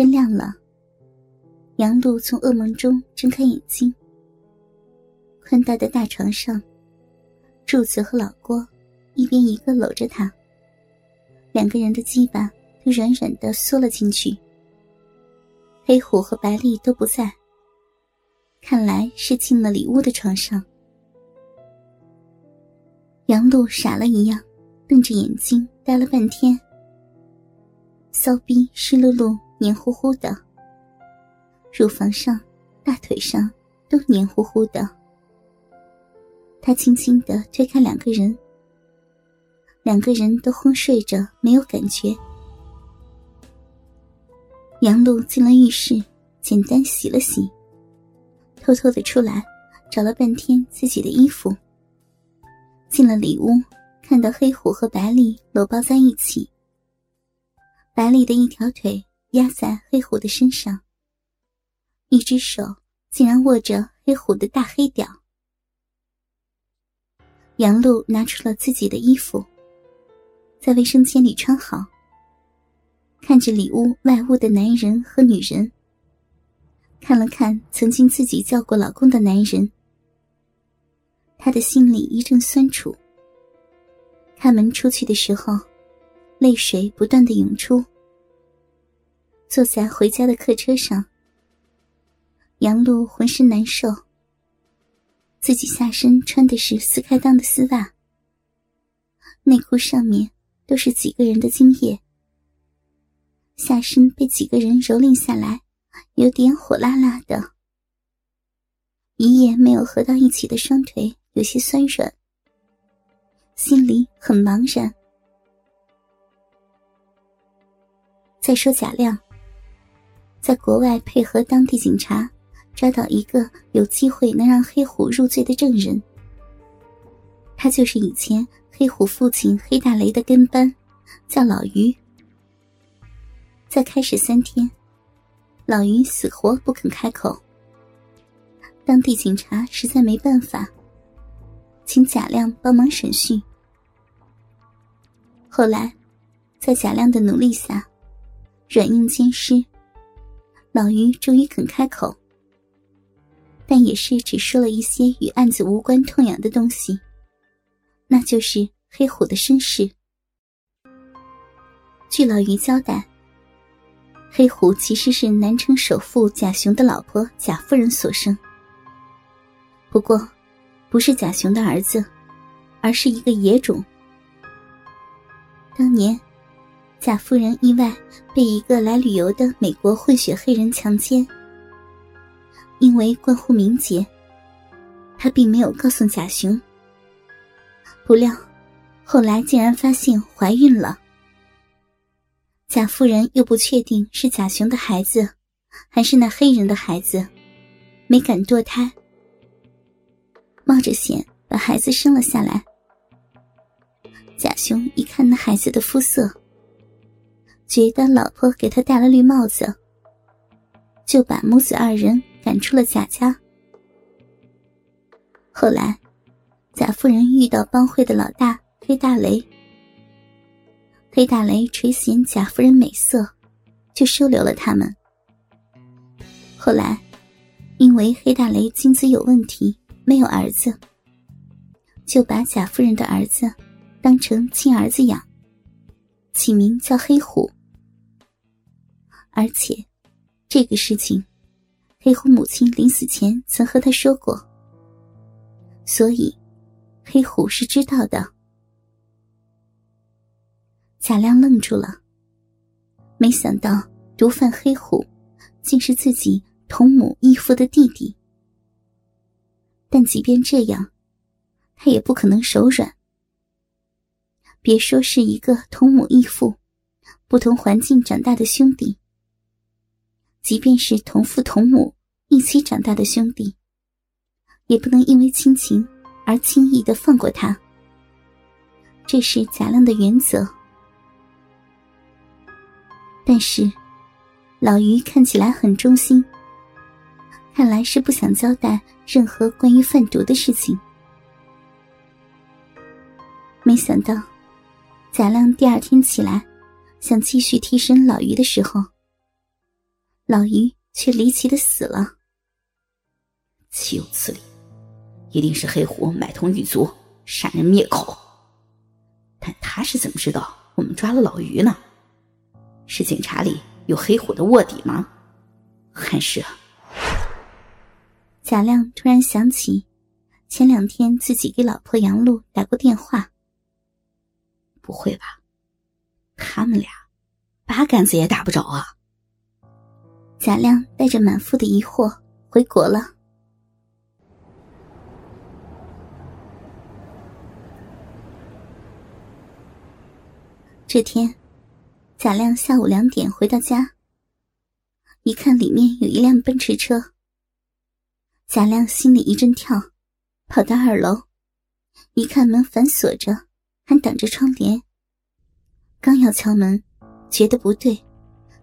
天亮了，杨璐从噩梦中睁开眼睛。宽大的大床上，柱子和老郭一边一个搂着她，两个人的鸡巴都软软的缩了进去。黑虎和白丽都不在，看来是进了里屋的床上。杨璐傻了一样，瞪着眼睛呆了半天。骚逼湿漉漉、黏糊糊的，乳房上、大腿上都黏糊糊的。他轻轻的推开两个人，两个人都昏睡着，没有感觉。杨璐进了浴室，简单洗了洗，偷偷的出来，找了半天自己的衣服。进了里屋，看到黑虎和白丽搂抱在一起。白丽的一条腿压在黑虎的身上，一只手竟然握着黑虎的大黑屌。杨璐拿出了自己的衣服，在卫生间里穿好，看着里屋外屋的男人和女人，看了看曾经自己叫过老公的男人，他的心里一阵酸楚。开门出去的时候。泪水不断的涌出。坐在回家的客车上，杨璐浑身难受。自己下身穿的是撕开裆的丝袜，内裤上面都是几个人的精液，下身被几个人蹂躏下来，有点火辣辣的。一夜没有合到一起的双腿有些酸软，心里很茫然。再说贾亮，在国外配合当地警察，抓到一个有机会能让黑虎入罪的证人。他就是以前黑虎父亲黑大雷的跟班，叫老于。在开始三天，老于死活不肯开口。当地警察实在没办法，请贾亮帮忙审讯。后来，在贾亮的努力下。软硬兼施，老于终于肯开口，但也是只说了一些与案子无关痛痒的东西，那就是黑虎的身世。据老于交代，黑虎其实是南城首富贾雄的老婆贾夫人所生，不过不是贾雄的儿子，而是一个野种。当年。贾夫人意外被一个来旅游的美国混血黑人强奸，因为关乎名节，她并没有告诉贾雄。不料，后来竟然发现怀孕了。贾夫人又不确定是贾雄的孩子，还是那黑人的孩子，没敢堕胎，冒着险把孩子生了下来。贾雄一看那孩子的肤色。觉得老婆给他戴了绿帽子，就把母子二人赶出了贾家。后来，贾夫人遇到帮会的老大黑大雷，黑大雷垂涎贾夫人美色，就收留了他们。后来，因为黑大雷精子有问题，没有儿子，就把贾夫人的儿子当成亲儿子养，起名叫黑虎。而且，这个事情，黑虎母亲临死前曾和他说过，所以黑虎是知道的。贾亮愣住了，没想到毒贩黑虎竟是自己同母异父的弟弟。但即便这样，他也不可能手软。别说是一个同母异父、不同环境长大的兄弟。即便是同父同母一起长大的兄弟，也不能因为亲情而轻易的放过他。这是贾亮的原则。但是，老于看起来很忠心，看来是不想交代任何关于贩毒的事情。没想到，贾亮第二天起来，想继续替身老于的时候。老于却离奇的死了。岂有此理！一定是黑虎买通狱卒，杀人灭口。但他是怎么知道我们抓了老于呢？是警察里有黑虎的卧底吗？还是……贾亮突然想起，前两天自己给老婆杨露打过电话。不会吧？他们俩八竿子也打不着啊！贾亮带着满腹的疑惑回国了。这天，贾亮下午两点回到家，一看里面有一辆奔驰车。贾亮心里一阵跳，跑到二楼，一看门反锁着，还挡着窗帘。刚要敲门，觉得不对，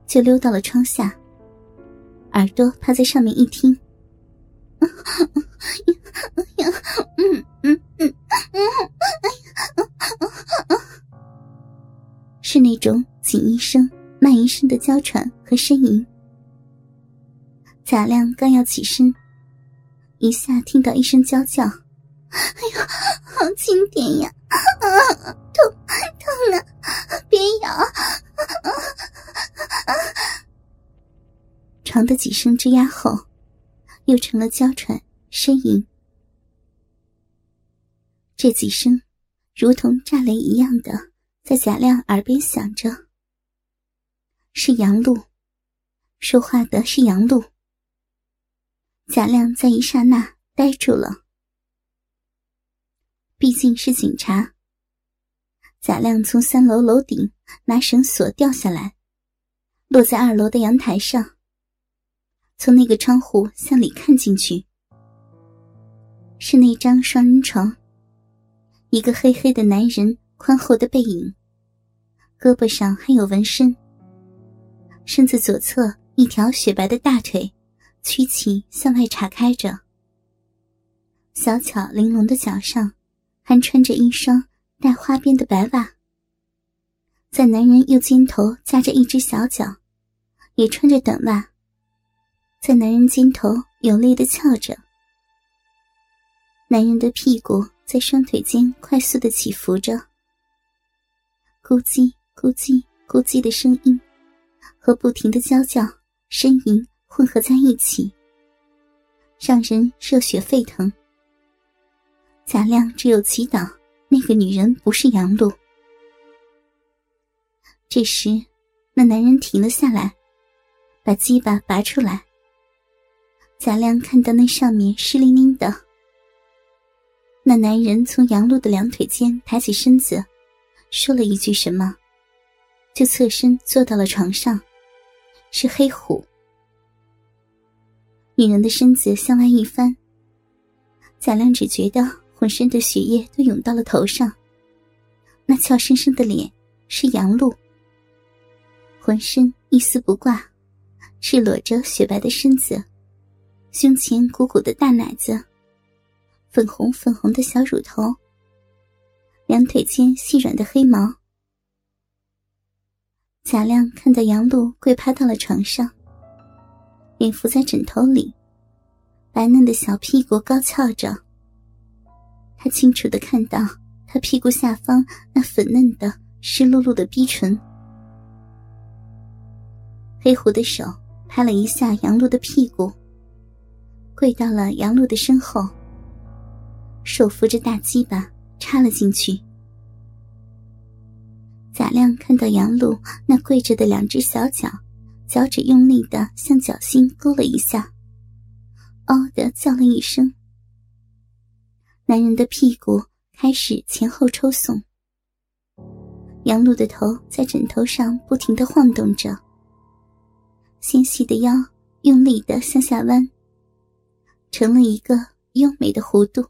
就溜到了窗下，耳朵趴在上面一听，是那种紧一声、慢一声的娇喘和呻吟。贾亮刚要起身。一下听到一声娇叫，哎呀，好轻点呀！啊，痛痛啊！别咬！长的几声吱呀后，又成了娇喘呻吟。这几声如同炸雷一样的在贾亮耳边响着。是杨露，说话的是杨露。贾亮在一刹那呆住了。毕竟是警察。贾亮从三楼楼顶拿绳索掉下来，落在二楼的阳台上。从那个窗户向里看进去，是那张双人床，一个黑黑的男人宽厚的背影，胳膊上还有纹身，身子左侧一条雪白的大腿。曲起向外岔开着，小巧玲珑的脚上还穿着一双带花边的白袜。在男人右肩头夹着一只小脚，也穿着短袜，在男人肩头有力的翘着。男人的屁股在双腿间快速的起伏着，咕叽咕叽咕叽的声音和不停的娇叫呻吟。混合在一起，让人热血沸腾。贾亮只有祈祷那个女人不是杨露。这时，那男人停了下来，把鸡巴拔出来。贾亮看到那上面湿淋淋的。那男人从杨露的两腿间抬起身子，说了一句什么，就侧身坐到了床上。是黑虎。女人的身子向外一翻，贾亮只觉得浑身的血液都涌到了头上。那俏生生的脸是杨露，浑身一丝不挂，赤裸着雪白的身子，胸前鼓鼓的大奶子，粉红粉红的小乳头，两腿间细软的黑毛。贾亮看到杨露跪趴到了床上。脸伏在枕头里，白嫩的小屁股高翘着。他清楚的看到他屁股下方那粉嫩的湿漉漉的逼唇。黑狐的手拍了一下杨露的屁股，跪到了杨露的身后，手扶着大鸡巴插了进去。贾亮看到杨露那跪着的两只小脚。脚趾用力的向脚心勾了一下，嗷的叫了一声。男人的屁股开始前后抽耸，杨露的头在枕头上不停的晃动着，纤细的腰用力的向下弯，成了一个优美的弧度。